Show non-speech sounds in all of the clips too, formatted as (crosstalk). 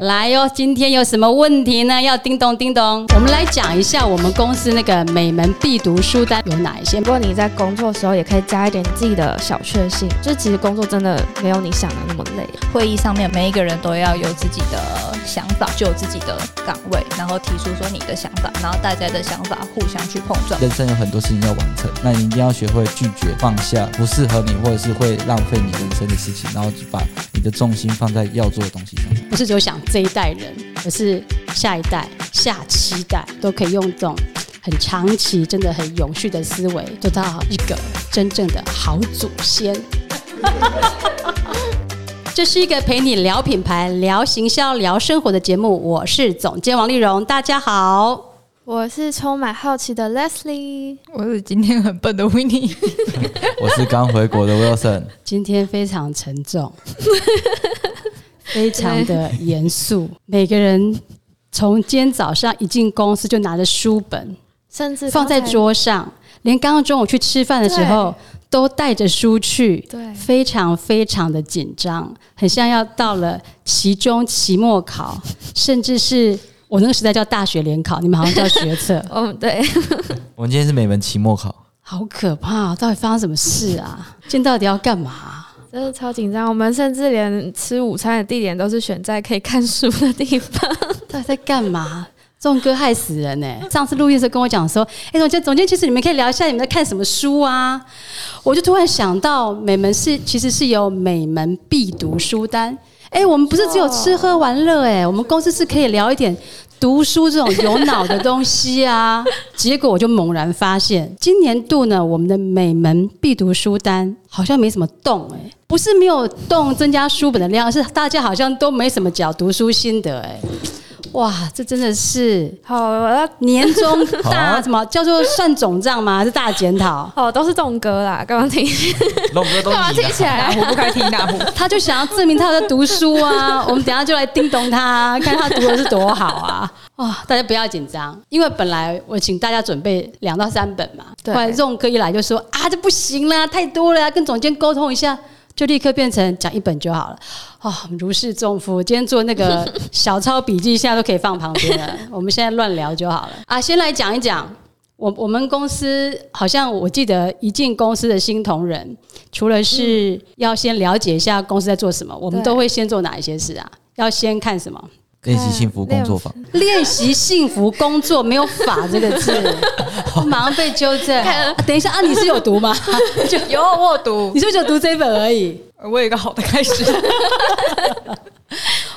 来哟，今天有什么问题呢？要叮咚叮咚，我们来讲一下我们公司那个每门必读书单有哪一些。不过你在工作的时候也可以加一点自己的小确幸，就是其实工作真的没有你想的那么累。会议上面每一个人都要有自己的想法，就有自己的岗位，然后提出说你的想法，然后大家的想法互相去碰撞。人生有很多事情要完成，那你一定要学会拒绝、放下不适合你或者是会浪费你人生的事情，然后就把你的重心放在要做的东西上。不是只有想这一代人，而是下一代、下七代都可以用这种很长期、真的很永续的思维，做到一个真正的好祖先。(laughs) 这是一个陪你聊品牌、聊行销、聊生活的节目。我是总监王丽蓉，大家好。我是充满好奇的 Leslie，我是今天很笨的 Winnie，(laughs) 我是刚回国的 Wilson。今天非常沉重，非常的严肃。每个人从今天早上一进公司就拿着书本，甚至放在桌上，连刚刚中午去吃饭的时候都带着书去，对非常非常的紧张，很像要到了期中、期末考，甚至是我那个时代叫大学联考，你们好像叫学测，(laughs) 哦，对，我们今天是每门期末考，好可怕、哦！到底发生什么事啊？今天到底要干嘛？真的超紧张。我们甚至连吃午餐的地点都是选在可以看书的地方。(laughs) 到底在干嘛？这种歌害死人呢、上次录音的时候跟我讲说，哎、总监，总监，其实你们可以聊一下你们在看什么书啊？我就突然想到，美门是其实是有美门必读书单。哎、我们不是只有吃喝玩乐，哎，我们公司是可以聊一点读书这种有脑的东西啊。结果我就猛然发现，今年度呢，我们的每门必读书单好像没什么动，哎，不是没有动增加书本的量，是大家好像都没什么讲读书心得，哎。哇，这真的是好，我要年终大什么叫做算总账吗？还是大检讨？(laughs) 哦，都是这种歌啦，刚刚听，龙哥都干嘛听起来？我不开提哪壶？他就想要证明他在读书啊！(laughs) 我们等下就来叮咚他，看他读的是多好啊！哇，(laughs) 大家不要紧张，因为本来我请大家准备两到三本嘛，后对来这种哥一来就说啊，这不行啦，太多了，跟总监沟通一下。就立刻变成讲一本就好了，哦，如释重负。今天做那个 (laughs) 小抄笔记，现在都可以放旁边了。我们现在乱聊就好了啊。先来讲一讲，我我们公司好像我记得一进公司的新同仁，除了是要先了解一下公司在做什么，我们都会先做哪一些事啊？要先看什么？练习幸福工作坊。练习幸福工作，没有“法”这个字，(laughs) 马上被纠正。啊等一下啊，你是有读吗？就 (laughs) 有我读你，是不是就读这一本而已？我有一个好的开始。(laughs)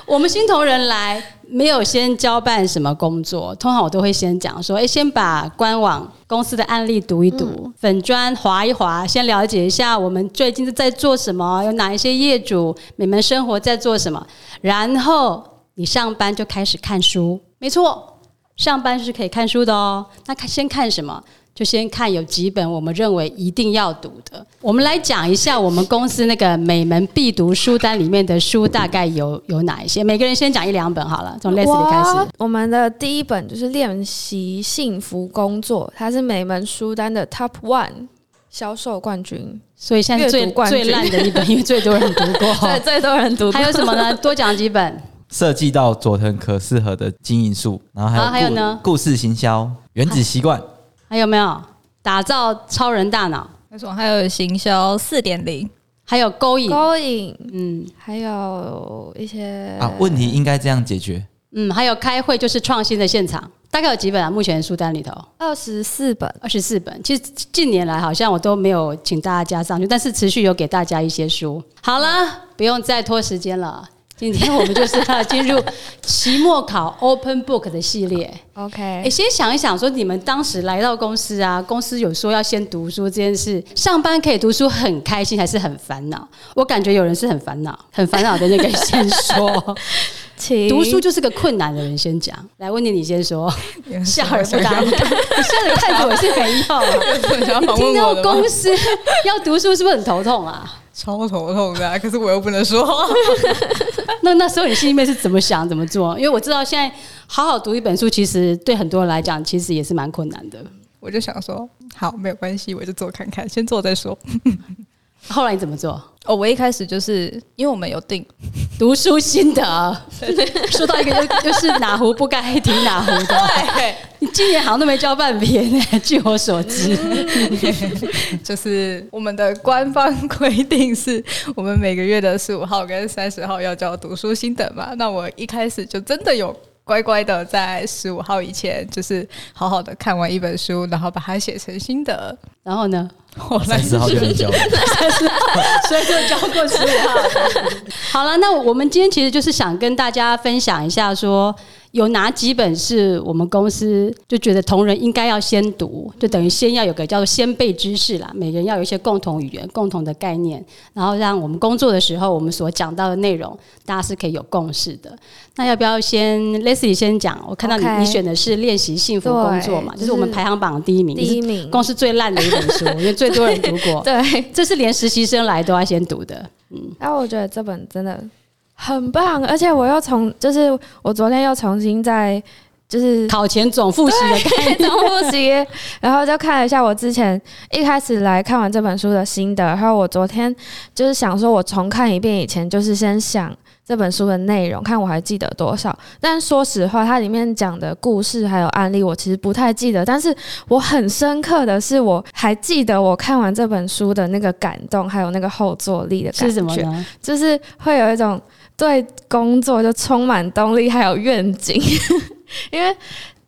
我们新同仁来没有先交办什么工作，通常我都会先讲说，哎，先把官网公司的案例读一读，粉砖划一划，先了解一下我们最近是在做什么，有哪一些业主，你们生活在做什么，然后你上班就开始看书，没错，上班是可以看书的哦。那看先看什么？就先看有几本我们认为一定要读的。我们来讲一下我们公司那个每门必读书单里面的书大概有有哪一些？每个人先讲一两本好了，从 Leslie 开始。我们的第一本就是练习幸福工作，它是每门书单的 Top One 销售冠军，所以现在最最烂的一本，因为最多人读过。(laughs) 对，最多人读过。还有什么呢？多讲几本。设计到佐藤可适合的经营术，然后还有啊还有故呢故事行销、原子习惯，还有没有打造超人大脑？没错，还有行销四点零，还有勾引，勾引，嗯还有一些啊，问题应该这样解决。嗯，还有开会就是创新的现场，大概有几本啊？目前书单里头二十四本，二十四本。其实近年来好像我都没有请大家加上去，但是持续有给大家一些书。好了，不用再拖时间了。今天我们就是要进入期末考 Open Book 的系列。OK，哎，先想一想，说你们当时来到公司啊，公司有说要先读书这件事，上班可以读书很开心还是很烦恼？我感觉有人是很烦恼，很烦恼的那个先说，(laughs) 请读书就是个困难的人先讲。来，温妮你先说，笑而不答。你笑 (laughs) (laughs) 的态度也是很要。你听到公司要读书是不是很头痛啊？超头痛的、可是我又不能说。(laughs) 那那时候你心里面是怎么想怎么做？因为我知道现在好好读一本书，其实对很多人来讲，其实也是蛮困难的。我就想说，好，没有关系，我就做看看，先做再说。(laughs) 后来你怎么做？哦，我一开始就是因为我们有定，读书心得，(laughs) 说到一个就就是哪壶不该提哪壶的。对，你今年好像都没交半篇呢，(laughs) 据我所知。(laughs) 就是我们的官方规定是我们每个月的十五号跟三十号要交读书心得嘛。那我一开始就真的有乖乖的在十五号以前，就是好好的看完一本书，然后把它写成心得。然后呢，我来三十号就能交。(laughs) 所以就交过十五号。好了，那我们今天其实就是想跟大家分享一下说。有哪几本是我们公司就觉得同仁应该要先读，就等于先要有个叫做先辈知识啦。每个人要有一些共同语言、共同的概念，然后让我们工作的时候，我们所讲到的内容，大家是可以有共识的。那要不要先 Leslie 先讲？我看到你你选的是练习幸福工作嘛，对就是我们排行榜第一名，第一名公司最烂的一本书，(laughs) 因为最多人读过。对，这是连实习生来都要先读的。然后我觉得这本真的很棒，而且我又从就是我昨天又重新在就是考前总复习的概念，总复习，(laughs) 然后就看了一下我之前一开始来看完这本书的心得，然后我昨天就是想说，我重看一遍以前，就是先想这本书的内容，看我还记得多少。但说实话，它里面讲的故事还有案例，我其实不太记得。但是我很深刻的是，我还记得我看完这本书的那个感动，还有那个后坐力的感觉。是什么呢？就是会有一种对工作就充满动力，还有愿景，(laughs) 因为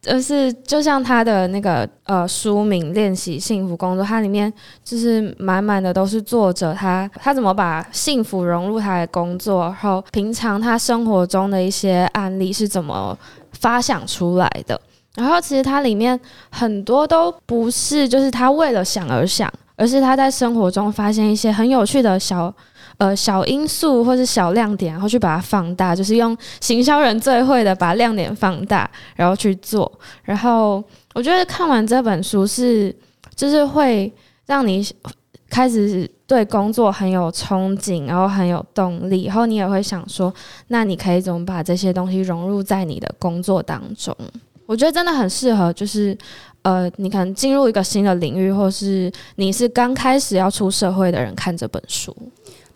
就是就像他的那个呃书名《练习幸福工作》，它里面就是满满的都是作者他他怎么把幸福融入他的工作，然后平常他生活中的一些案例是怎么发想出来的。然后其实它里面很多都不是就是他为了想而想，而是他在生活中发现一些很有趣的小呃小因素或是小亮点，然后去把它放大，就是用行销人最会的把亮点放大，然后去做。然后我觉得看完这本书是就是会让你开始对工作很有憧憬，然后很有动力，然后你也会想说，那你可以怎么把这些东西融入在你的工作当中？我觉得真的很适合，就是呃，你可能进入一个新的领域，或是你是刚开始要出社会的人看这本书。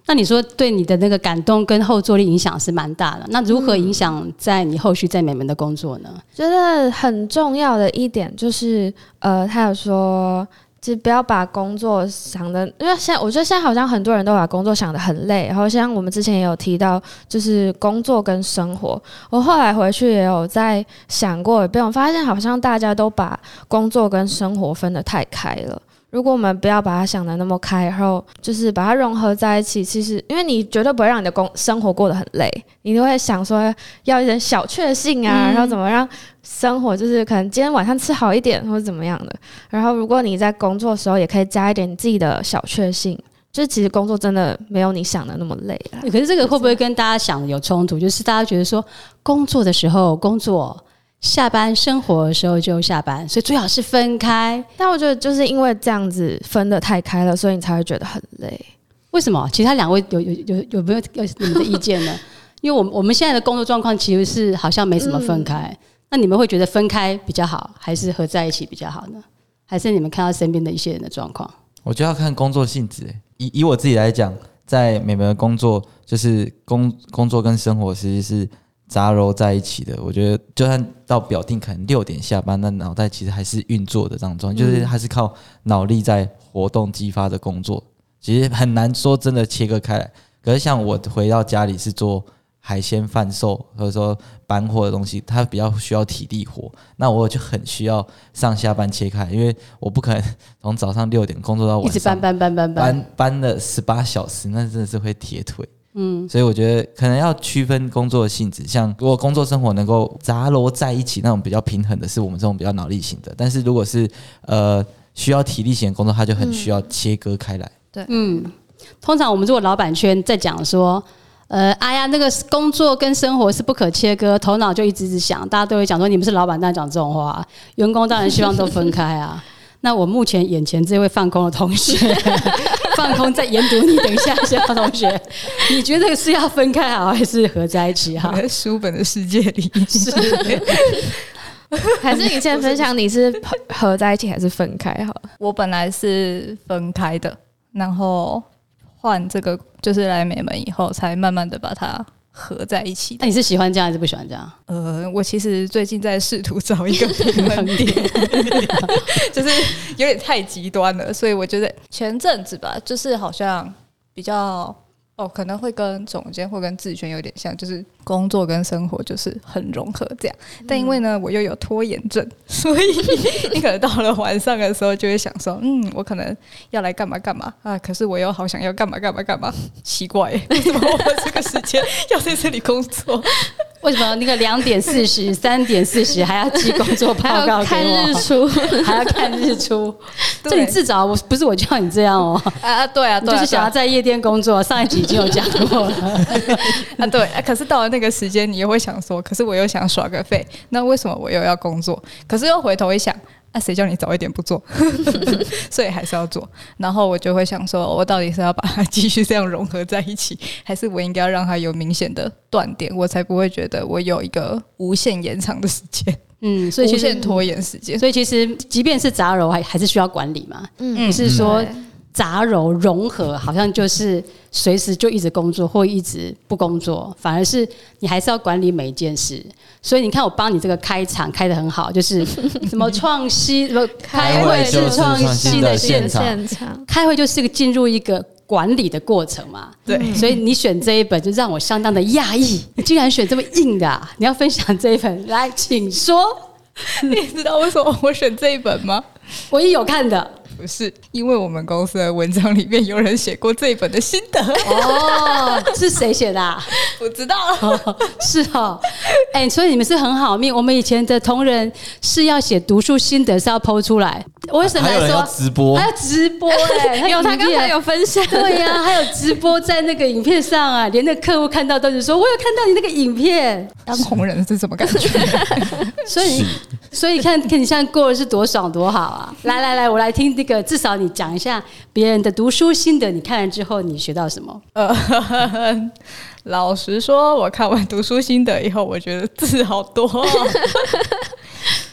那你说对你的那个感动跟后坐力影响是蛮大的，那如何影响在你后续在美门的工作呢？觉得很重要的一点就是，呃，他有说，就不要把工作想的，因为现在我觉得现在好像很多人都把工作想得很累，然后像我们之前也有提到，就是工作跟生活，我后来回去也有在想过一遍，我发现好像大家都把工作跟生活分得太开了。如果我们不要把它想的那么开，然后就是把它融合在一起，其实因为你绝对不会让你的工生活过得很累，你都会想说要一点小确幸啊，然后怎么让生活就是可能今天晚上吃好一点或者怎么样的。然后如果你在工作的时候也可以加一点你自己的小确幸，就是其实工作真的没有你想的那么累啊。可是这个会不会跟大家想的有冲突？就是大家觉得说，工作的时候工作，下班生活的时候就下班，所以最好是分开。但我觉得就是因为这样子分得太开了，所以你才会觉得很累。为什么？其他两位有有有有没有有你们的意见呢？(laughs) 因为我们我们现在的工作状况其实是好像没什么分开，那你们会觉得分开比较好，还是合在一起比较好呢？还是你们看到身边的一些人的状况？我就要看工作性质。欸以以我自己来讲，在美门的工作，就是工工作跟生活其实是杂糅在一起的。我觉得，就算到表定可能六点下班，那脑袋其实还是运作的当中，就是还是靠脑力在活动激发的工作。其实很难说真的切割开来。可是像我回到家里是做海鲜贩售，或者说搬货的东西，它比较需要体力活，那我就很需要上下班切开，因为我不可能从早上六点工作到晚上一直搬，搬搬搬搬，搬搬了十八小时，那真的是会铁腿。嗯，所以我觉得可能要区分工作的性质，像如果工作生活能够杂糅在一起，那种比较平衡的是我们这种比较脑力型的。但是如果是呃需要体力型的工作，它就很需要切割开来。对嗯，通常我们如果老板圈在讲说，呃，哎呀，那个工作跟生活是不可切割，头脑就一直一直想，大家都会讲说，你们是老板，当然讲这种话，员工当然希望都分开啊。(laughs) 那我目前眼前这位放空的同学，放空再研读你，等一下，小同学，(laughs) 你觉得是要分开好，还是合在一起好？在书本的世界里，是还是你先分享你是合在一起还是分开好？我本来是分开的，然后换这个就是来美门以后，才慢慢的把它合在一起的。那你是喜欢这样还是不喜欢这样？呃，我其实最近在试图找一个 (laughs) 平衡点，(laughs) (laughs) 就是有点太极端了，所以我觉得前阵子吧，就是好像比较哦，可能会跟总监或跟志轩有点像，就是工作跟生活就是很融合这样。但因为呢，我又有拖延症，所以 (laughs) 你可能到了晚上的时候就会想说，嗯，我可能要来干嘛干嘛啊，可是我又好想要干嘛干嘛干嘛，奇怪，(laughs) 为什么我这个时间要在这里工作？为什么那个两点四十、(laughs) 三点四十还要寄工作报还告看日出，还要看日出？(laughs) 对这你自找，我不是我叫你这样哦，啊啊，对啊，对啊，就是想要在夜店工作。上一集已经有讲过了，(laughs) 啊，对啊，可是到了那个时间，你又会想说，可是我又想耍个废，那为什么我又要工作？可是又回头一想，啊，谁叫你早一点不做？(laughs) 所以还是要做。然后我就会想说，我到底是要把它继续这样融合在一起，还是我应该要让它有明显的断点，我才不会觉得我有一个无限延长的时间，嗯，(laughs) 所以其实无限拖延时间。所以其实即便是杂糅，还还是需要管理嘛。嗯不是说对杂糅融合，好像就是随时就一直工作或一直不工作，反而是你还是要管理每一件事。所以你看，我帮你这个开场开的很好，就是 (laughs) 什么创新，什么开会是创新的现场，现场，开会就是一个进入一个管理的过程嘛。对，所以你选这一本就让我相当的讶异，你竟然选这么硬的、啊，你要分享这一本，来，请说。(laughs) 你知道为什么我选这一本吗？(laughs) 我也有看的不是，因为我们公司的文章里面有人写过这一本的心得，哦，是谁写的、啊？(laughs) 不知道。哦是哦，哎、所以你们是很好命。我们以前的同仁是要写读书心得，是要剖出来。我为什么说直播还，要直播、(laughs) 哎，有他刚才有分享，对呀、还有直播在那个影片上啊，连那个客户看到都是说，我有看到你那个影片。(laughs) 当红人是什么感觉？(laughs) 所以，所以看，看你现在过的是多爽多好啊！来来来，我来听那个，至少你讲一下别人的读书心得，你看了之后你学到什么？呃，老实说，我看完读书心得以后，我觉得字好多、哦。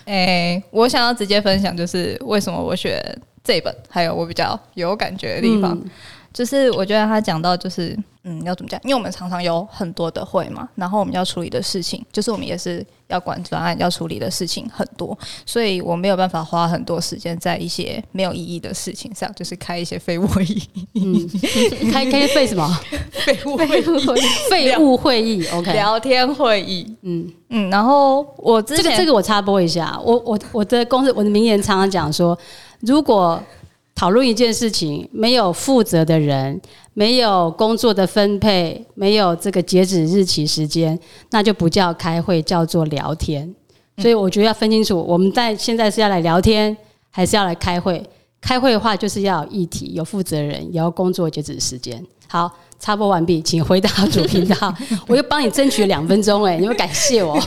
哎、我想要直接分享，就是为什么我选这本，还有我比较有感觉的地方。嗯就是我觉得他讲到，就是嗯，要怎么讲？因为我们常常有很多的会嘛，然后我们要处理的事情，就是我们也是要管专案，要处理的事情很多，所以我没有办法花很多时间在一些没有意义的事情上，就是开一些废物会议、嗯，开开废什么？(laughs) 废物会议、废物会议？OK，聊天会议。嗯。嗯，然后我之前这个这个我插播一下，我我我的公司我的名言常常讲说，如果讨论一件事情没有负责的人，没有工作的分配，没有这个截止日期时间，那就不叫开会，叫做聊天。所以我觉得要分清楚，我们在现在是要来聊天，还是要来开会？开会的话，就是要有议题，有负责人，也要工作截止时间。好，插播完毕，请回到主频道。(laughs) 我又帮你争取了两分钟，哎，你们感谢我。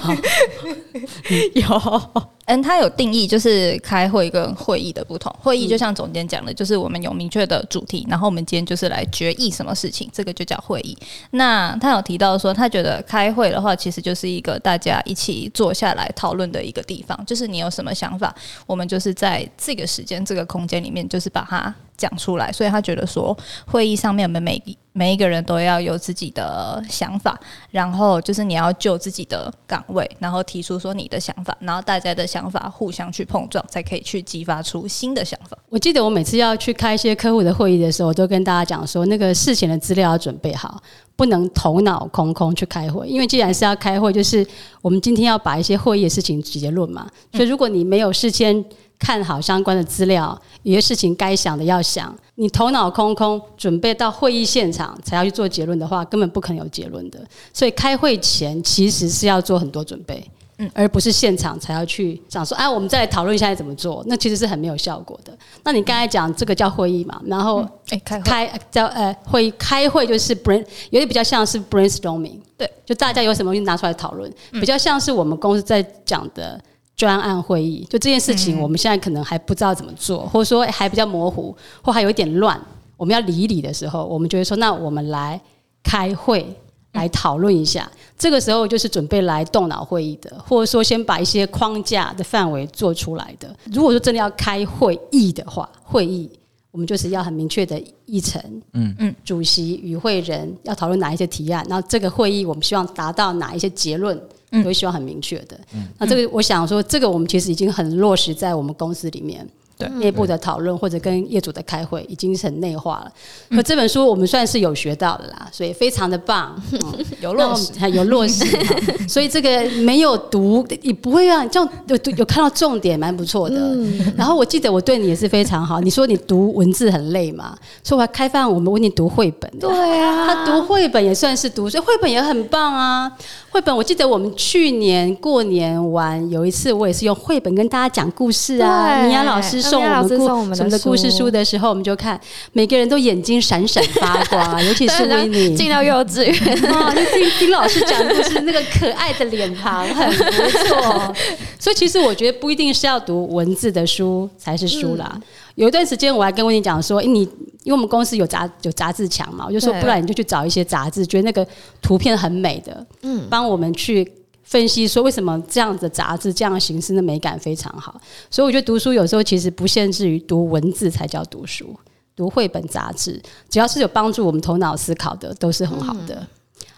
(laughs) 有，嗯，它有定义，就是开会跟会议的不同。会议就像总监讲的，就是我们有明确的主题，然后我们今天就是来决议什么事情，这个就叫会议。那他有提到说，他觉得开会的话，其实就是一个大家一起坐下来讨论的一个地方，就是你有什么想法，我们就是在这个时间、这个空间里面，就是把它讲出来。所以他觉得说，会议上面我们每一每一个人都要有自己的想法，然后就是你要就自己的岗位，然后提出说你的想法，然后大家的想法互相去碰撞，才可以去激发出新的想法。我记得我每次要去开一些客户的会议的时候，我都跟大家讲说，那个事前的资料要准备好，不能头脑空空去开会。因为既然是要开会，就是我们今天要把一些会议的事情直接论嘛。所以如果你没有事先看好相关的资料，有些事情该想的要想，你头脑空空准备到会议现场才要去做结论的话，根本不可能有结论的。所以开会前其实是要做很多准备。嗯而不是现场才要去讲说，哎、我们再来讨论一下怎么做，那其实是很没有效果的。那你刚才讲这个叫会议嘛，然后哎、开会开呃叫呃会开会就是 brain，有点比较像是 brainstorming，对，就大家有什么东西拿出来讨论，比较像是我们公司在讲的专案会议，就这件事情我们现在可能还不知道怎么做，或者说还比较模糊，或还有一点乱，我们要理一理的时候，我们就会说，那我们来开会。来讨论一下，这个时候就是准备来动脑会议的，或者说先把一些框架的范围做出来的。如果说真的要开会议的话，会议我们就是要很明确的议程，嗯嗯，主席与会人要讨论哪一些提案，然后这个会议我们希望达到哪一些结论，嗯都希望很明确的。那这个我想说，这个我们其实已经很落实在我们公司里面。对内部的讨论或者跟业主的开会已经很内化了，可这本书我们算是有学到的啦，所以非常的棒。嗯 (laughs) 有落实 (laughs) 有落实，(laughs) 所以这个没有读也不会让这样有有看到重点，蛮不错的。然后我记得我对你也是非常好，你说你读文字很累嘛，所以我还开放我们为你读绘本。对啊，他读绘本也算是读，所以绘本也很棒啊。绘本我记得我们去年过年玩有一次，我也是用绘本跟大家讲故事啊。对米娅老师送我们故送我们的什么的故事书书的时候，我们就看每个人都眼睛闪闪发光啊，(laughs) 尤其是维尼。进到幼稚园，听听老师讲故事，那个可爱的脸庞很不错。(laughs) 所以其实我觉得不一定是要读文字的书才是书啦。有一段时间我还跟温妮讲说，诶你因为我们公司有杂有杂志墙嘛，我就说不然你就去找一些杂志，觉得那个图片很美的，嗯，帮我们去。分析说为什么这样的杂志这样的形式的美感非常好，所以我觉得读书有时候其实不限制于读文字才叫读书，读绘本杂志，只要是有帮助我们头脑思考的，都是很好的。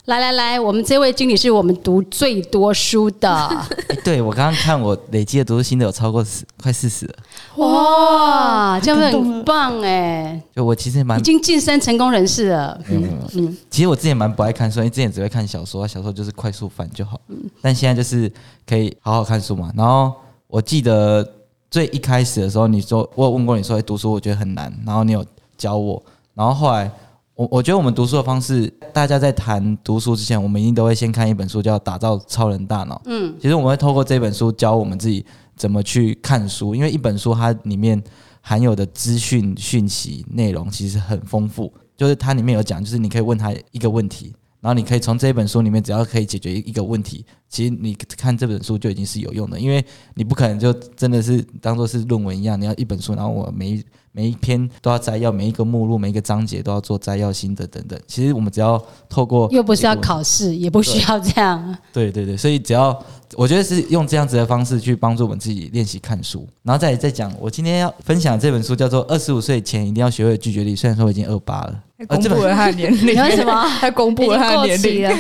来来来，我们这位经理是我们读最多书的，(laughs) 哎，对我刚刚看我累积的读书心得有超过十，快四十了。哇，这样会很棒哎，就我其实蛮已，经晋升成功人士了。没有没有没有其实我之前蛮不爱看书，因为之前只会看小说，小说就是快速翻就好。但现在就是可以好好看书嘛。然后我记得最一开始的时候，你说我有问过你说，哎，读书我觉得很难，然后你有教我，然后后来。我我觉得我们读书的方式，大家在谈读书之前，我们一定都会先看一本书，叫《打造超人大脑》。嗯，其实我们会透过这本书教我们自己怎么去看书，因为一本书它里面含有的资讯讯息内容其实很丰富。就是它里面有讲，就是你可以问他一个问题，然后你可以从这本书里面，只要可以解决一一个问题，其实你看这本书就已经是有用的，因为你不可能就真的是当做是论文一样，你要一本书，然后我每一每一篇都要摘要，每一个目录、每一个章节都要做摘要、心得等等。其实我们只要透过又不是要考试，也不需要这样。对对对，所以只要我觉得是用这样子的方式去帮助我们自己练习看书，然后再再讲，我今天要分享这本书叫做《二十五岁前一定要学会拒绝力》，虽然说我已经二八了，公布了他的年龄，你为什么 (laughs) 他公布了他的年龄？(laughs) (laughs) 了，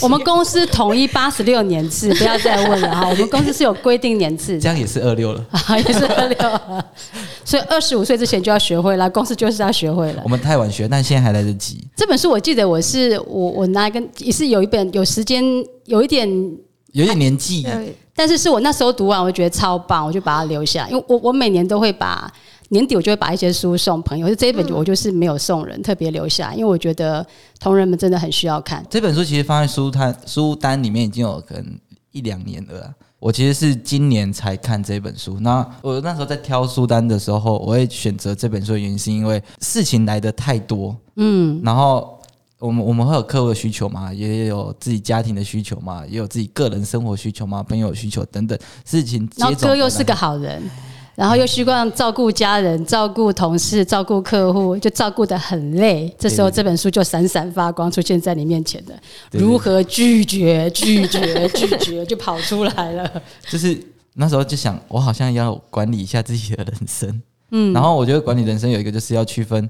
我们公司统一八十六年制，不要再问了哈。我们公司是有规定年制的，这样也是二六了。啊，也是二六，所以二十五岁之前就要学会了，公司就是要学会了我。们太晚学，但现在还来得及。这本书我记得我是我我拿一根也是有一本有时间有一点，有点年纪，但是是我那时候读完我觉得超棒，我就把它留下，因为我我每年都会把年底我就会把一些书送朋友，就这一本我就是没有送人，特别留下，因为我觉得同仁们真的很需要看。这本书其实放在书单书单里面已经有可能一两年了啊。我其实是今年才看这本书。那我那时候在挑书单的时候，我会选择这本书的原因是因为事情来的太多，嗯，然后我们我们会有客户的需求嘛，也有自己家庭的需求嘛，也有自己个人生活需求嘛，朋友需求等等事情接然后踵而来哥又是个好人，然后又习惯照顾家人、照顾同事、照顾客户，就照顾得很累。这时候这本书就闪闪发光，出现在你面前的，如何拒绝、拒绝、拒绝，就跑出来了。就是那时候就想，我好像要管理一下自己的人生。嗯，然后我觉得管理人生有一个就是要区分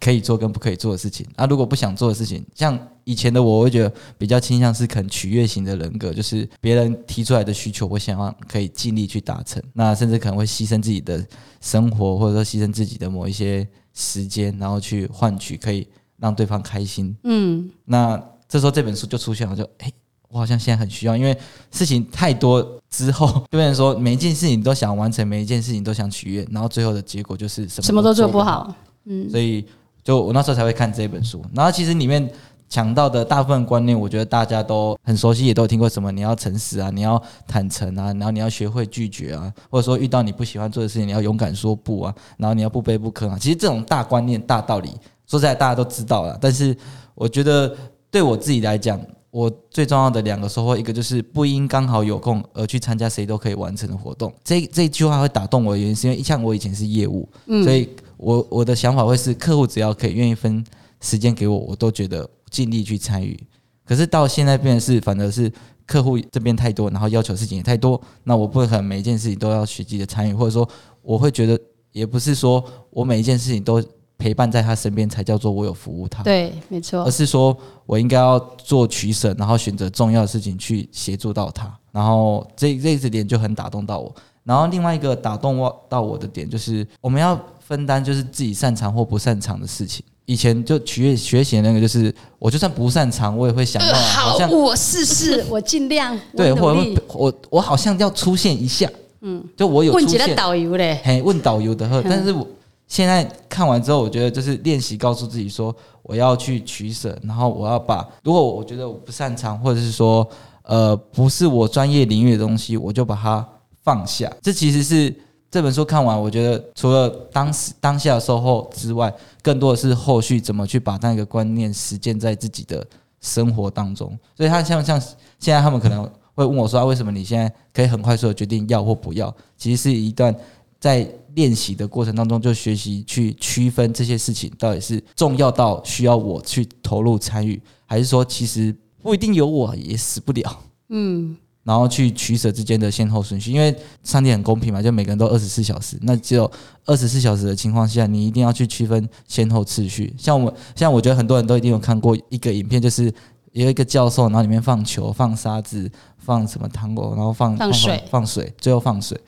可以做跟不可以做的事情。啊，如果不想做的事情，像以前的我，我会觉得比较倾向是肯取悦型的人格，就是别人提出来的需求，我想要可以尽力去达成。那甚至可能会牺牲自己的生活，或者说牺牲自己的某一些时间，然后去换取可以让对方开心。嗯，那这时候这本书就出现了，我就哎、我好像现在很需要，因为事情太多之后，就变成说每一件事情都想完成，每一件事情都想取悦，然后最后的结果就是什么什么都做不不好。嗯，所以就我那时候才会看这本书，然后其实里面讲到的大部分观念，我觉得大家都很熟悉，也都听过什么你要诚实啊，你要坦诚啊，然后你要学会拒绝啊，或者说遇到你不喜欢做的事情，你要勇敢说不啊，然后你要不卑不亢啊。其实这种大观念、大道理，说实在大家都知道了，但是我觉得对我自己来讲。我最重要的两个收获，一个就是不应刚好有空而去参加谁都可以完成的活动。这这一句话会打动我的原因，是因为像我以前是业务，所以我我的想法会是，客户只要可以愿意分时间给我，我都觉得尽力去参与。可是到现在变的是，反而是客户这边太多，然后要求事情也太多，那我不可能每一件事情都要实际的参与，或者说我会觉得也不是说我每一件事情都陪伴在他身边才叫做我有服务他，对，没错而，是说我应该要做取舍，然后选择重要的事情去协助到他。然后这这一点就很打动到我。然后另外一个打动我到我的点就是，我们要分担就是自己擅长或不擅长的事情。以前就学学习那个，就是我就算不擅长，我也会想办法，好像我试试，(laughs) 我尽量，对，或者我我好像要出现一下，嗯，就我有问起来出现，导游嘞，嘿，问导游的嗯呵。但是我现在看完之后，我觉得就是练习告诉自己说，我要去取舍，然后我要把如果我觉得我不擅长，或者是说呃不是我专业领域的东西，我就把它放下。这其实是这本书看完，我觉得除了当时当下的收获之外，更多的是后续怎么去把那个观念实践在自己的生活当中。所以他像像现在他们可能会问我说、啊，为什么你现在可以很快速的决定要或不要？其实是一段在练习的过程当中，就学习去区分这些事情到底是重要到需要我去投入参与，还是说其实不一定有我也死不了。嗯，然后去取舍之间的先后顺序，因为上帝很公平嘛，就每个人都二十四小时，那只有二十四小时的情况下，你一定要去区分先后次序。像我，像我觉得很多人都一定有看过一个影片，就是有一个教授，然后里面放球、放沙子、放什么糖果，然后放放水放水，最后放水。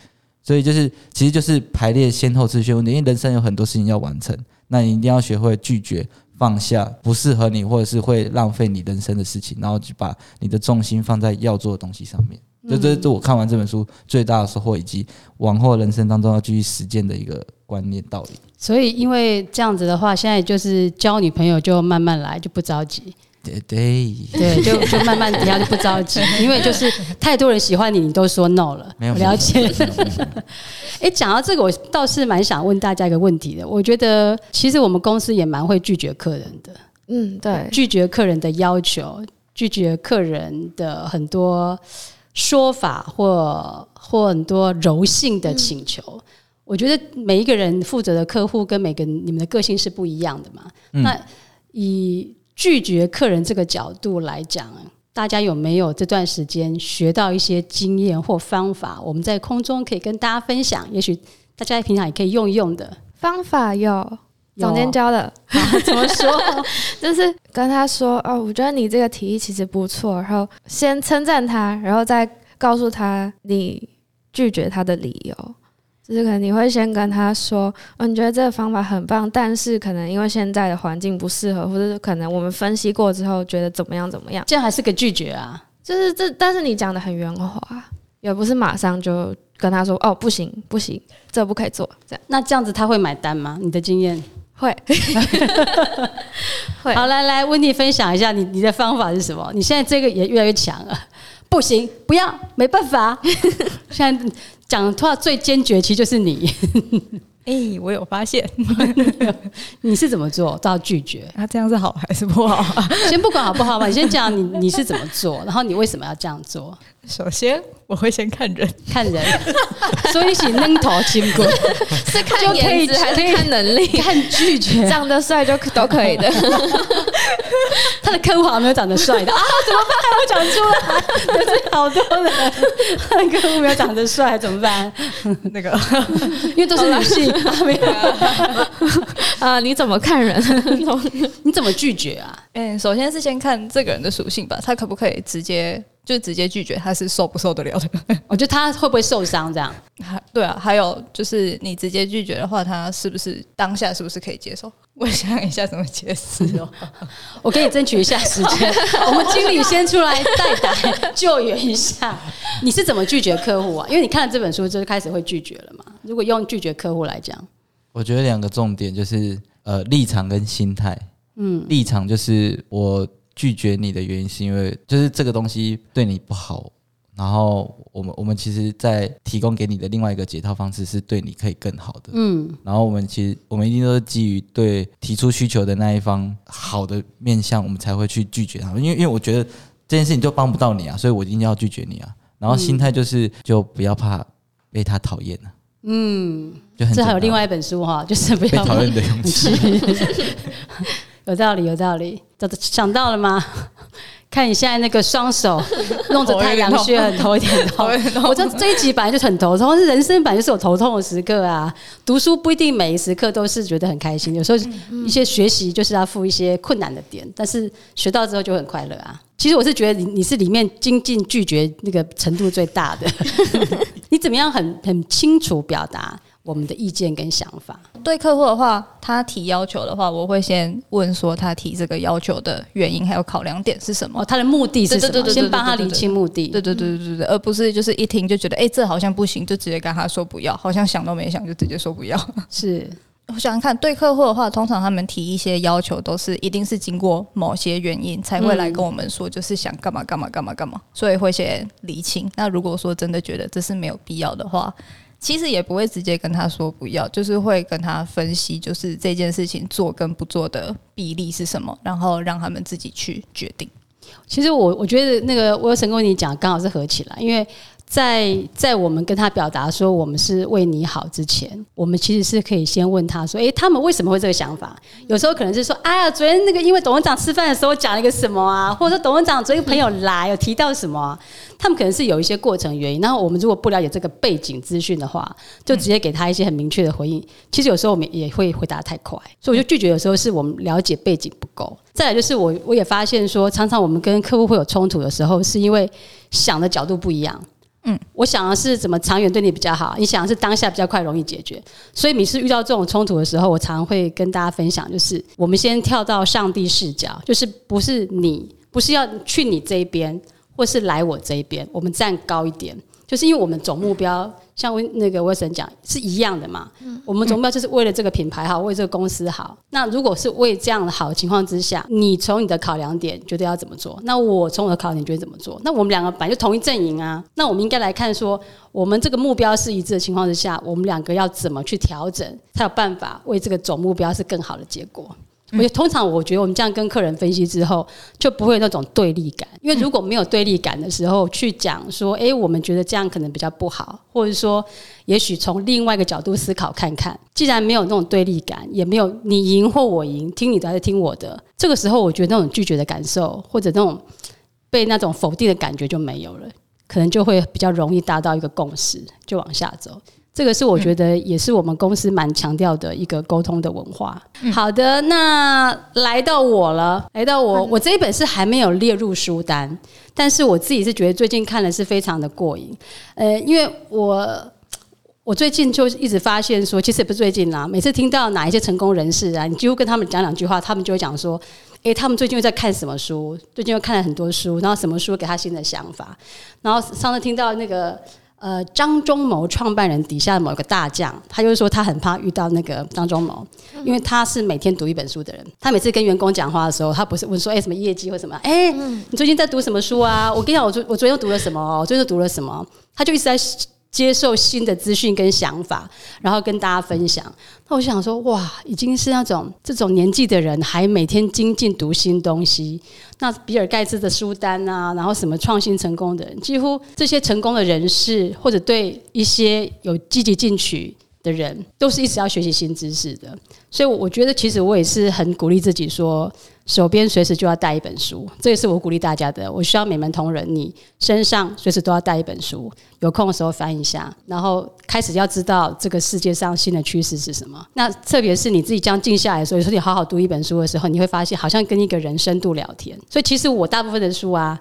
所以就是，其实就是排列先后次序问题。因为人生有很多事情要完成，那你一定要学会拒绝、放下不适合你或者是会浪费你人生的事情，然后就把你的重心放在要做的东西上面。这这这我看完这本书最大的收获，以及往后人生当中要继续实践的一个观念道理。所以因为这样子的话，现在就是交女朋友就慢慢来，就不着急，对对，对，就就慢慢底下就不着急，因为就是太多人喜欢你，你都说 no 了，没有了解。(laughs) 哎，讲到这个，我倒是蛮想问大家一个问题的。我觉得其实我们公司也蛮会拒绝客人的，嗯，对，拒绝客人的要求，拒绝客人的很多说法或或很多柔性的请求。我觉得每一个人负责的客户跟每个你们的个性是不一样的嘛。嗯那以拒绝客人这个角度来讲，大家有没有这段时间学到一些经验或方法？我们在空中可以跟大家分享，也许大家平常也可以用一用的。方法有有总监教的，(laughs) 怎么说？(laughs) 就是跟他说哦，我觉得你这个提议其实不错，然后先称赞他，然后再告诉他你拒绝他的理由。就是可能你会先跟他说，哦，你觉得这个方法很棒，但是可能因为现在的环境不适合，或者是可能我们分析过之后觉得怎么样怎么样，这还是个拒绝啊。就是这，但是你讲的很圆滑，也不是马上就跟他说，哦，不行不行，这不可以做，这样那这样子他会买单吗？你的经验？会 (laughs) 会好，来来，温蒂分享一下你你的方法是什么？你现在这个也越来越强了。不行，不要，没办法。(laughs) 现在讲话最坚决，其实就是你。(laughs) 哎、我有发现，(laughs) 你是怎么做到拒绝？那、这样是好还是不好啊？先不管好不好吧，你先讲你你是怎么做，然后你为什么要这样做？首先，我会先看人，看人，(laughs) 所以你是扔头轻滚，是看颜值还是看能力？看拒绝。长得帅就都可以的。(laughs) 他的客户好像没有长得帅的啊，怎么办？我讲出来，得罪好多人。他的客户没有长得帅，怎么办？那个因为都是女性，啊没有。啊，你怎么看人？(laughs) 你怎么拒绝啊？哎、首先是先看这个人的属性吧，他可不可以直接就直接拒绝，他是受不受得了的？我觉得他会不会受伤？这样 (laughs) 还对啊，还有就是你直接拒绝的话，他是不是当下是不是可以接受？(laughs) 我想一下怎么解释哦。我给你争取一下时间，(laughs) 我们经理先出来代打救援一下。你是怎么拒绝客户啊？因为你看了这本书就开始会拒绝了嘛。如果用拒绝客户来讲，我觉得两个重点就是呃立场跟心态。嗯，立场就是我拒绝你的原因是因为就是这个东西对你不好，然后我们我们其实在提供给你的另外一个解套方式是对你可以更好的。嗯，然后我们其实我们一定都是基于对提出需求的那一方好的面向，我们才会去拒绝他们。因为因为我觉得这件事情就帮不到你啊，所以我一定要拒绝你啊。然后心态就是就不要怕被他讨厌了。嗯，就很这还有另外一本书哈，就是不被要讨厌的勇气。(laughs) 有道理，有道理，找想到了吗？(laughs) 看你现在那个双手 (laughs) 弄着太阳穴，很头有点痛。我这这一集本来就很头痛，是人生本来就是有头痛的时刻啊。读书不一定每一时刻都是觉得很开心，有时候一些学习就是要付一些困难的点，但是学到之后就很快乐啊。其实我是觉得你你是里面精进拒绝那个程度最大的，(laughs) 你怎么样很很清楚表达我们的意见跟想法？对客户的话，他提要求的话，我会先问说他提这个要求的原因还有考量点是什么，哦，他的目的是什么？先帮他理清目的。对对对对对对，而不是就是一听就觉得哎、这好像不行，就直接跟他说不要，好像想都没想就直接说不要。是我想想看，对客户的话，通常他们提一些要求都是一定是经过某些原因才会来跟我们说，就是想干嘛干嘛干嘛干嘛，所以会先理清。那如果说真的觉得这是没有必要的话，其实也不会直接跟他说不要，就是会跟他分析，就是这件事情做跟不做的比例是什么，然后让他们自己去决定。其实我我觉得那个我有成跟你讲，刚好是合起来，因为在在我们跟他表达说我们是为你好之前，我们其实是可以先问他说，诶，他们为什么会这个想法？有时候可能是说，哎呀，昨天那个因为董事长吃饭的时候讲了一个什么啊，或者说董事长昨天朋友来有提到什么、他们可能是有一些过程原因。然后我们如果不了解这个背景资讯的话，就直接给他一些很明确的回应。其实有时候我们也会回答太快，所以我就拒绝。有时候是我们了解背景不够。再来就是我我也发现说，常常我们跟客户会有冲突的时候，是因为想的角度不一样。嗯，我想的是怎么长远对你比较好，你想的是当下比较快容易解决。所以每次遇到这种冲突的时候，我常常会跟大家分享，就是我们先跳到上帝视角，就是不是你，不是要去你这一边，或是来我这一边，我们站高一点。就是因为我们总目标，像那个威森讲是一样的嘛。我们总目标就是为了这个品牌好，为这个公司好。那如果是为这样的好的情况之下，你从你的考量点觉得要怎么做，那我从我的考量点觉得怎么做，那我们两个本来就同一阵营啊。那我们应该来看说，我们这个目标是一致的情况之下，我们两个要怎么去调整，才有办法为这个总目标是更好的结果。我觉得通常我觉得我们这样跟客人分析之后，就不会有那种对立感。因为如果没有对立感的时候，去讲说，诶，我们觉得这样可能比较不好，或者说，也许从另外一个角度思考看看。既然没有那种对立感，也没有你赢或我赢，听你的还是听我的，这个时候我觉得那种拒绝的感受，或者那种被那种否定的感觉就没有了，可能就会比较容易达到一个共识，就往下走。这个是我觉得也是我们公司蛮强调的一个沟通的文化。好的，那来到我了，来到我，我这一本是还没有列入书单，但是我自己是觉得最近看的是非常的过瘾。呃，因为我我最近就一直发现说，其实也不是最近啦，每次听到哪一些成功人士啊，你几乎跟他们讲两句话，他们就会讲说。诶，他们最近又在看什么书？最近又看了很多书，然后什么书给他新的想法？然后上次听到那个呃张忠谋创办人底下的某个大将，他就是说他很怕遇到那个张忠谋，因为他是每天读一本书的人。他每次跟员工讲话的时候，他不是问说哎什么业绩或什么，哎你最近在读什么书啊？我跟你讲，我昨我昨天又读了什么？我最近又读了什么？他就一直在接受新的资讯跟想法，然后跟大家分享。那我想说，哇，已经是那种这种年纪的人，还每天精进读新东西。那比尔盖茨的书单啊，然后什么创新成功的人，几乎这些成功的人士，或者对一些有积极进取的人，都是一直要学习新知识的。所以，我觉得其实我也是很鼓励自己说，手边随时就要带一本书，这也是我鼓励大家的。我需要每门同仁，你身上随时都要带一本书，有空的时候翻一下，然后开始要知道这个世界上新的趋势是什么。那特别是你自己这样静下来的时候，有时候你好好读一本书的时候，你会发现好像跟一个人深度聊天。所以，其实我大部分的书啊。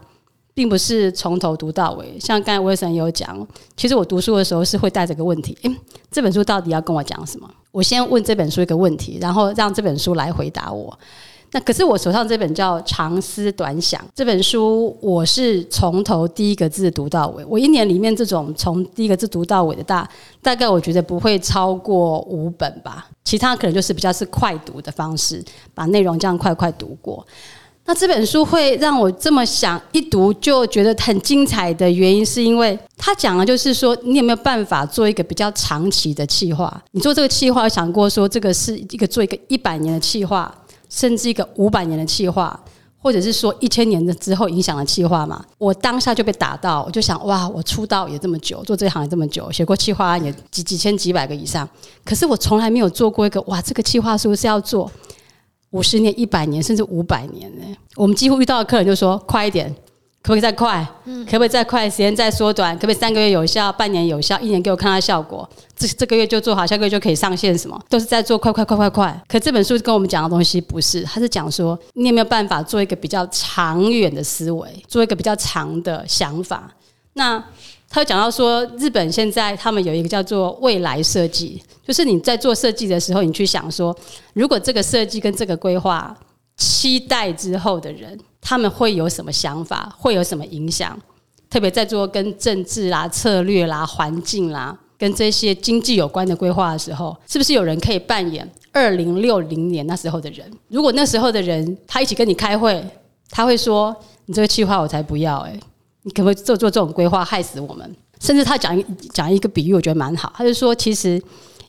并不是从头读到尾，像刚才威森有讲，其实我读书的时候是会带着个问题，诶，这本书到底要跟我讲什么？我先问这本书一个问题，然后让这本书来回答我。那可是我手上这本叫《长思短想》这本书，我是从头第一个字读到尾。我一年里面这种从第一个字读到尾的大，大概我觉得不会超过五本吧。其他可能就是比较是快读的方式，把内容这样快快读过。那这本书会让我这么想，一读就觉得很精彩的原因，是因为他讲的就是说，你有没有办法做一个比较长期的企划？你做这个企划，想过说这个是一个做一个一百年的企划，甚至一个五百年的企划，或者是说一千年的之后影响的企划嘛？我当下就被打到，我就想，哇，我出道也这么久，做这行也这么久，写过企划案也几几千几百个以上，可是我从来没有做过一个，哇，这个企划书是要做。五十年、一百年，甚至五百年呢。我们几乎遇到的客人就说：“快一点，可不可以再快？可不可以再快？时间再缩短？可不可以三个月有效、半年有效、一年给我看到效果？这这个月就做好，下个月就可以上线？什么都是在做快快快快快。可这本书跟我们讲的东西不是，它是讲说你有没有办法做一个比较长远的思维，做一个比较长的想法。那他会讲到说，日本现在他们有一个叫做未来设计，就是你在做设计的时候，你去想说，如果这个设计跟这个规划期待之后的人，他们会有什么想法，会有什么影响？特别在做跟政治啦、策略啦、环境啦，跟这些经济有关的规划的时候，是不是有人可以扮演二零六零年那时候的人？如果那时候的人他一起跟你开会，他会说：“你这个计划我才不要！”哎。你可不可以做做这种规划，害死我们？甚至他讲一讲一个比喻，我觉得蛮好。他就说，其实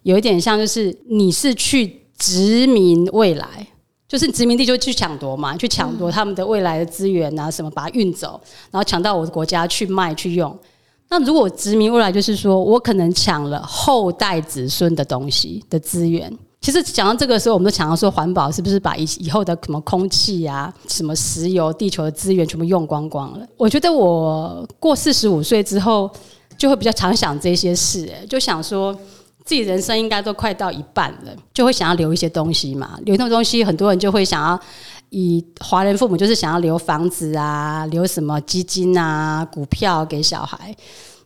有一点像，就是你是去殖民未来，就是殖民地就去抢夺嘛，去抢夺他们的未来的资源啊，什么把它运走，然后抢到我的国家去卖去用。那如果殖民未来，就是说我可能抢了后代子孙的东西的资源。其实讲到这个时候，我们都想要说环保是不是把以以后的什么空气呀、什么石油、地球的资源全部用光光了？我觉得我过四十五岁之后，就会比较常想这些事，哎，就想说自己人生应该都快到一半了，就会想要留一些东西嘛。留那种东西，很多人就会想要以华人父母就是想要留房子啊，留什么基金啊、股票给小孩。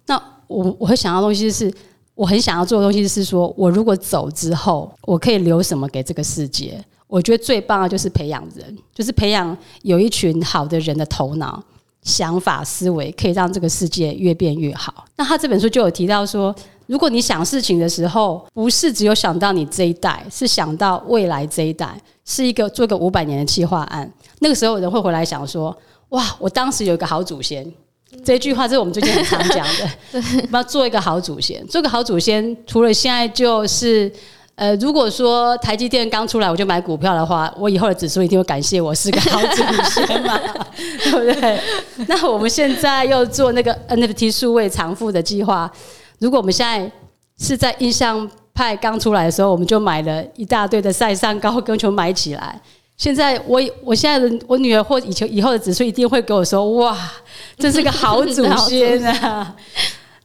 那我我会想要东西是。我很想要做的东西是说，我如果走之后，我可以留什么给这个世界？我觉得最棒的就是培养人，就是培养有一群好的人的头脑、想法、思维，可以让这个世界越变越好。那他这本书就有提到说，如果你想事情的时候，不是只有想到你这一代，是想到未来这一代，是一个做个五百年的计划案。那个时候人会回来想说，哇，我当时有一个好祖先。这句话是我们最近很常讲的，(laughs) 我们要做一个好祖先。做个好祖先，除了现在就是，呃，如果说台积电刚出来我就买股票的话，我以后的子孙一定会感谢我是个好祖先嘛，(laughs) 对不对？那我们现在又做那个 NFT 数位偿付的计划，如果我们现在是在印象派刚出来的时候，我们就买了一大堆的晒上高跟球买起来。现在我我现在的我女儿或以前以后的子孙一定会跟我说：“哇，这是个好祖先 (laughs) 啊！”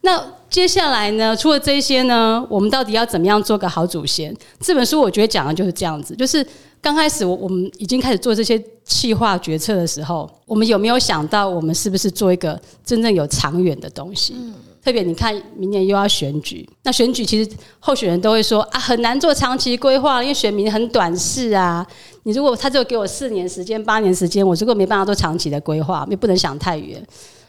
那接下来呢？除了这些呢，我们到底要怎么样做个好祖先？这本书我觉得讲的就是这样子。就是刚开始我我们已经开始做这些气划决策的时候，我们有没有想到我们是不是做一个真正有长远的东西？特别你看，明年又要选举，那选举其实候选人都会说啊，很难做长期规划，因为选民很短视啊。你如果他就给我四年时间、八年时间，我如果没办法做长期的规划，也不能想太远。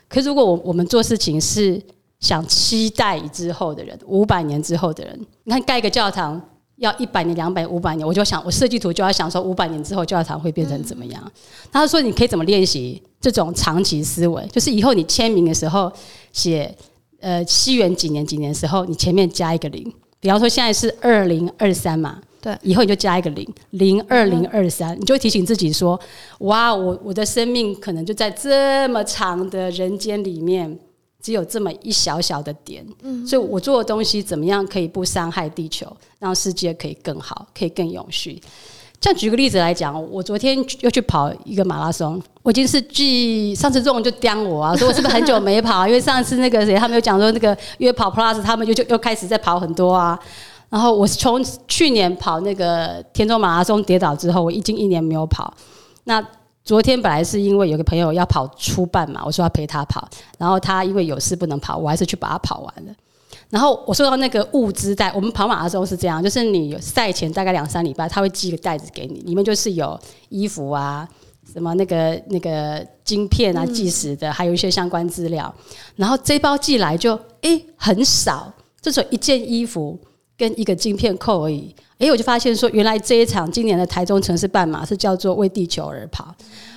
可如果我我们做事情是想期待之后的人，五百年之后的人，你看盖一个教堂要一百年、两百、五百年，我就想我设计图就要想说五百年之后教堂会变成怎么样。他说你可以怎么练习这种长期思维，就是以后你签名的时候写。呃，西元几年几年时候，你前面加一个零，比方说现在是二零二三嘛，对，以后你就加一个零，零二零二三，你就会提醒自己说，哇，我我的生命可能就在这么长的人间里面，只有这么一小小的点，嗯，所以我做的东西怎么样可以不伤害地球，让世界可以更好，可以更永续。像举个例子来讲，我昨天又去跑一个马拉松，我已经是继上次这种就刁我啊，说我是不是很久没跑？因为上次那个谁，他们有讲说那个约跑 Plus，他们就就又开始在跑很多啊。然后我从去年跑那个田中马拉松跌倒之后，我已经一年没有跑。那昨天本来是因为有个朋友要跑初半嘛，我说要陪他跑，然后他因为有事不能跑，我还是去把他跑完了。然后我说到那个物资袋，我们跑马拉松是这样，就是你赛前大概两三礼拜，他会寄一个袋子给你，里面就是有衣服啊，什么那个那个晶片啊，计时的，还有一些相关资料。然后这包寄来就诶很少，就只有一件衣服跟一个晶片扣而已。诶，我就发现说，原来这一场今年的台中城市半马是叫做为地球而跑。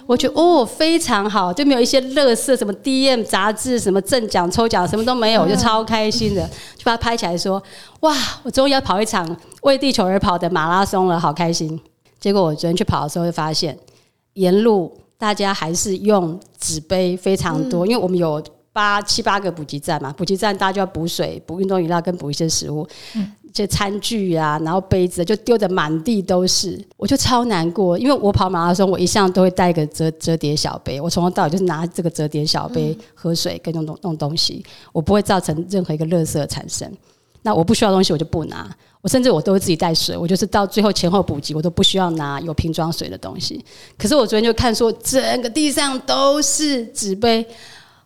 我觉得哦非常好，就没有一些乐色什么 DM 杂志什么赠奖抽奖什么都没有，我就超开心的，就把它拍起来说哇，我终于要跑一场为地球而跑的马拉松了，好开心。结果我昨天去跑的时候，就发现沿路大家还是用纸杯非常多，因为我们有八七八个补给站嘛，补给站大家就要补水、补运动饮料跟补一些食物。这餐具啊，然后杯子就丢的满地都是，我就超难过。因为我跑马拉松，我一向都会带一个折折叠小杯，我从头到尾就是拿这个折叠小杯喝水跟弄弄弄东西，我不会造成任何一个垃圾产生。那我不需要东西，我就不拿。我甚至我都会自己带水，我就是到最后前后补给，我都不需要拿有瓶装水的东西。可是我昨天就看说，整个地上都是纸杯，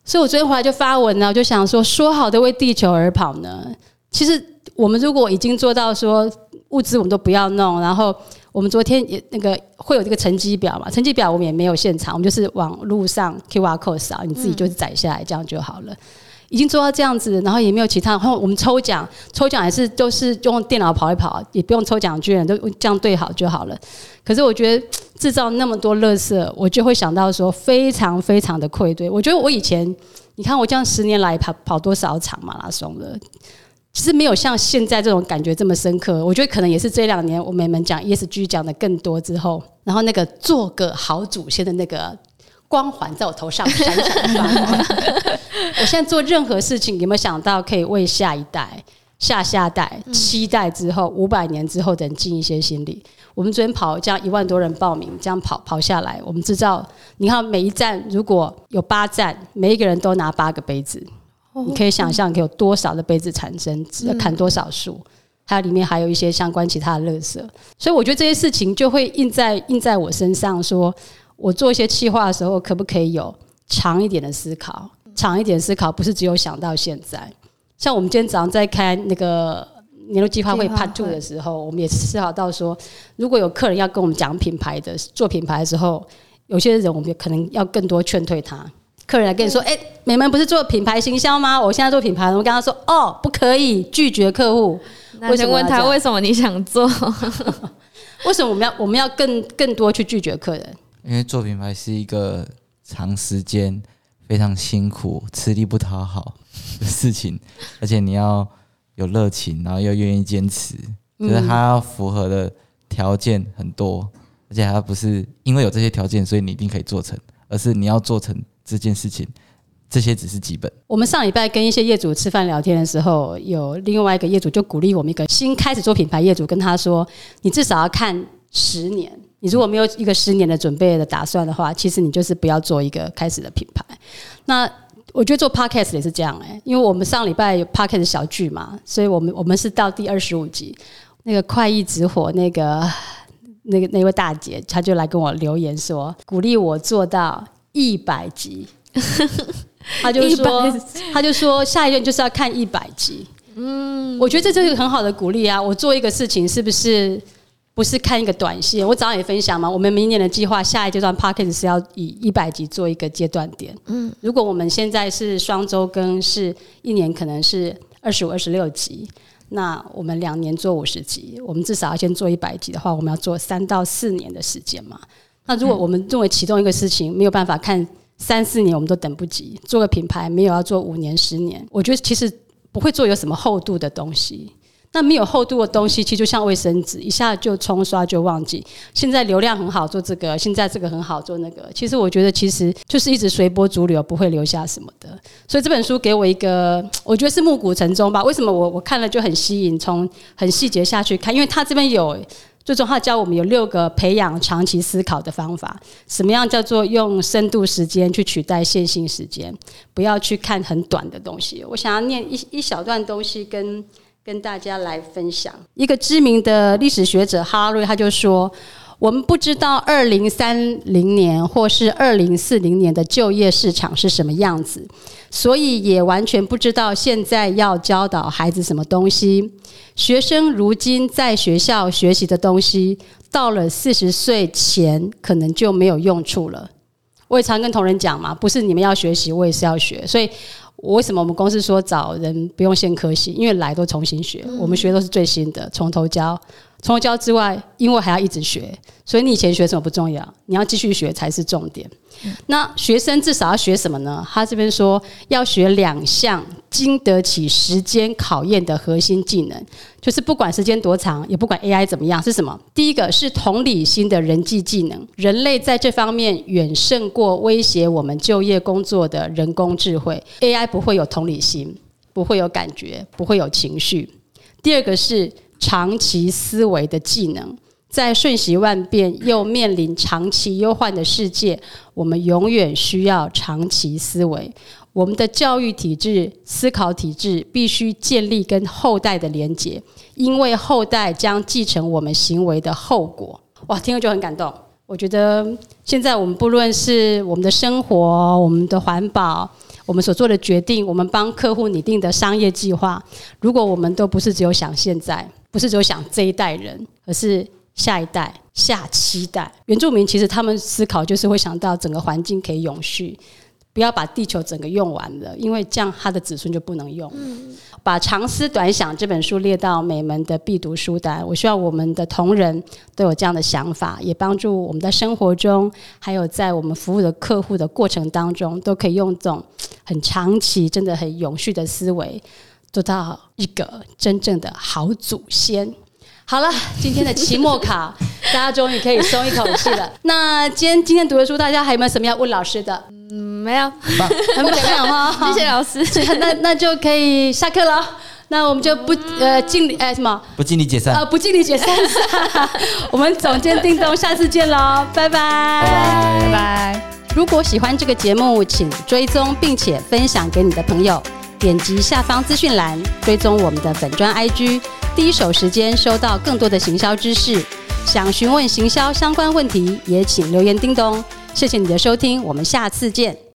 所以我昨天回来就发文呢，我就想说，说好的为地球而跑呢？其实我们如果已经做到说物资我们都不要弄，然后我们昨天也那个会有这个成绩表嘛？成绩表我们也没有现场，我们就是网路上 Q R code 扫，你自己就是载下来，这样就好了。已经做到这样子，然后也没有其他。然后我们抽奖，抽奖也是都是用电脑跑一跑，也不用抽奖券，都这样对好就好了。可是我觉得制造那么多垃圾，我就会想到说非常非常的愧对。我觉得我以前，你看我这样十年来跑跑多少场马拉松了，其实没有像现在这种感觉这么深刻。我觉得可能也是这两年我们讲 ESG 讲的更多之后，然后那个做个好祖先的那个。光环在我头上闪闪发光。(laughs) 我现在做任何事情，有没有想到可以为下一代、下下代、七代之后、五百年之后的人尽一些心力？我们昨天跑这样一万多人报名，这样跑跑下来，我们知道，你看每一站如果有八站，每一个人都拿八个杯子，你可以想象有多少的杯子产生，要砍多少树，还有里面还有一些相关其他的垃圾。所以我觉得这些事情就会印在印在我身上，说。我做一些企划的时候，可不可以有长一点的思考？长一点思考不是只有想到现在。像我们今天早上在开那个年度计划会 Part Two 的时候，我们也思考到说，如果有客人要跟我们讲品牌的做品牌的时候，有些人我们可能要更多劝退他。客人来跟你说：“哎，美们不是做品牌行销吗？我现在做品牌。”我跟他说：“哦，不可以拒绝客户。”我想问他为什么你想做？(laughs) 为什么我们要我们要更更多去拒绝客人？因为做品牌是一个长时间、非常辛苦、吃力不讨好的事情，而且你要有热情，然后又愿意坚持，就是它要符合的条件很多，而且它不是因为有这些条件，所以你一定可以做成，而是你要做成这件事情，这些只是基本。我们上礼拜跟一些业主吃饭聊天的时候，有另外一个业主就鼓励我们一个新开始做品牌业主，跟他说：“你至少要看十年。”你如果没有一个十年的准备的打算的话，其实你就是不要做一个开始的品牌。那我觉得做 podcast 也是这样哎，因为我们上礼拜有 podcast 小聚嘛，所以我们我们是到第二十五集，那个快意直火那个那个那位大姐，她就来跟我留言说，鼓励我做到 (laughs) 一百集。他就说，他就说下一任就是要看一百集。嗯，我觉得这就是很好的鼓励啊！我做一个事情是不是？不是看一个短线，我早上也分享嘛。我们明年的计划，下一阶段 p a r k e t 是要以一百集做一个阶段点。嗯，如果我们现在是双周更，是一年可能是二十五、二十六集，那我们两年做五十集，我们至少要先做一百集的话，我们要做三到四年的时间嘛。那如果我们认为其中一个事情没有办法看三四年，我们都等不及。做个品牌没有要做五年、十年，我觉得其实不会做有什么厚度的东西。那没有厚度的东西，其实就像卫生纸，一下就冲刷就忘记。现在流量很好，做这个；现在这个很好，做那个。其实我觉得，其实就是一直随波逐流，不会留下什么的。所以这本书给我一个，我觉得是暮鼓晨钟吧。为什么我我看了就很吸引，从很细节下去看，因为它这边有最终他教我们有六个培养长期思考的方法。什么样叫做用深度时间去取代线性时间？不要去看很短的东西。我想要念一一小段东西跟。跟大家来分享，一个知名的历史学者哈瑞他就说：“我们不知道二零三零年或是二零四零年的就业市场是什么样子，所以也完全不知道现在要教导孩子什么东西。学生如今在学校学习的东西，到了四十岁前可能就没有用处了。我也常跟同仁讲嘛，不是你们要学习，我也是要学，所以。”我为什么我们公司说找人不用先科系？因为来都重新学，我们学都是最新的，从头教。从头教之外，因为还要一直学，所以你以前学什么不重要，你要继续学才是重点。那学生至少要学什么呢？他这边说要学两项经得起时间考验的核心技能，就是不管时间多长，也不管 AI 怎么样，是什么？第一个是同理心的人际技能，人类在这方面远胜过威胁我们就业工作的人工智慧。AI 不会有同理心，不会有感觉，不会有情绪。第二个是长期思维的技能。在瞬息万变又面临长期忧患的世界，我们永远需要长期思维。我们的教育体制、思考体制必须建立跟后代的连结，因为后代将继承我们行为的后果。哇，听了就很感动。我觉得现在我们不论是我们的生活、我们的环保、我们所做的决定，我们帮客户拟定的商业计划，如果我们都不是只有想现在，不是只有想这一代人，而是下一代、下七代，原住民其实他们思考就是会想到整个环境可以永续，不要把地球整个用完了，因为这样他的子孙就不能用。把《长思短想》这本书列到每门的必读书单，我希望我们的同仁都有这样的想法，也帮助我们在生活中，还有在我们服务的客户的过程当中，都可以用这种很长期、真的很永续的思维，做到一个真正的好祖先。好了，今天的期末考，大家终于可以松一口气了。那今天今天读的书，大家还有没有什么要问老师的？嗯，没有，很不讲哈，谢谢老师。那 (laughs) 那就可以下课了。那我们就不呃敬礼哎什么不敬礼解散呃。不敬礼解散。(laughs) 我们总监叮咚，下次见喽，拜拜拜拜。如果喜欢这个节目，请追踪并且分享给你的朋友。点击下方资讯栏，追踪我们的粉专 IG，第一手时间收到更多的行销知识。想询问行销相关问题，也请留言叮咚。谢谢你的收听，我们下次见。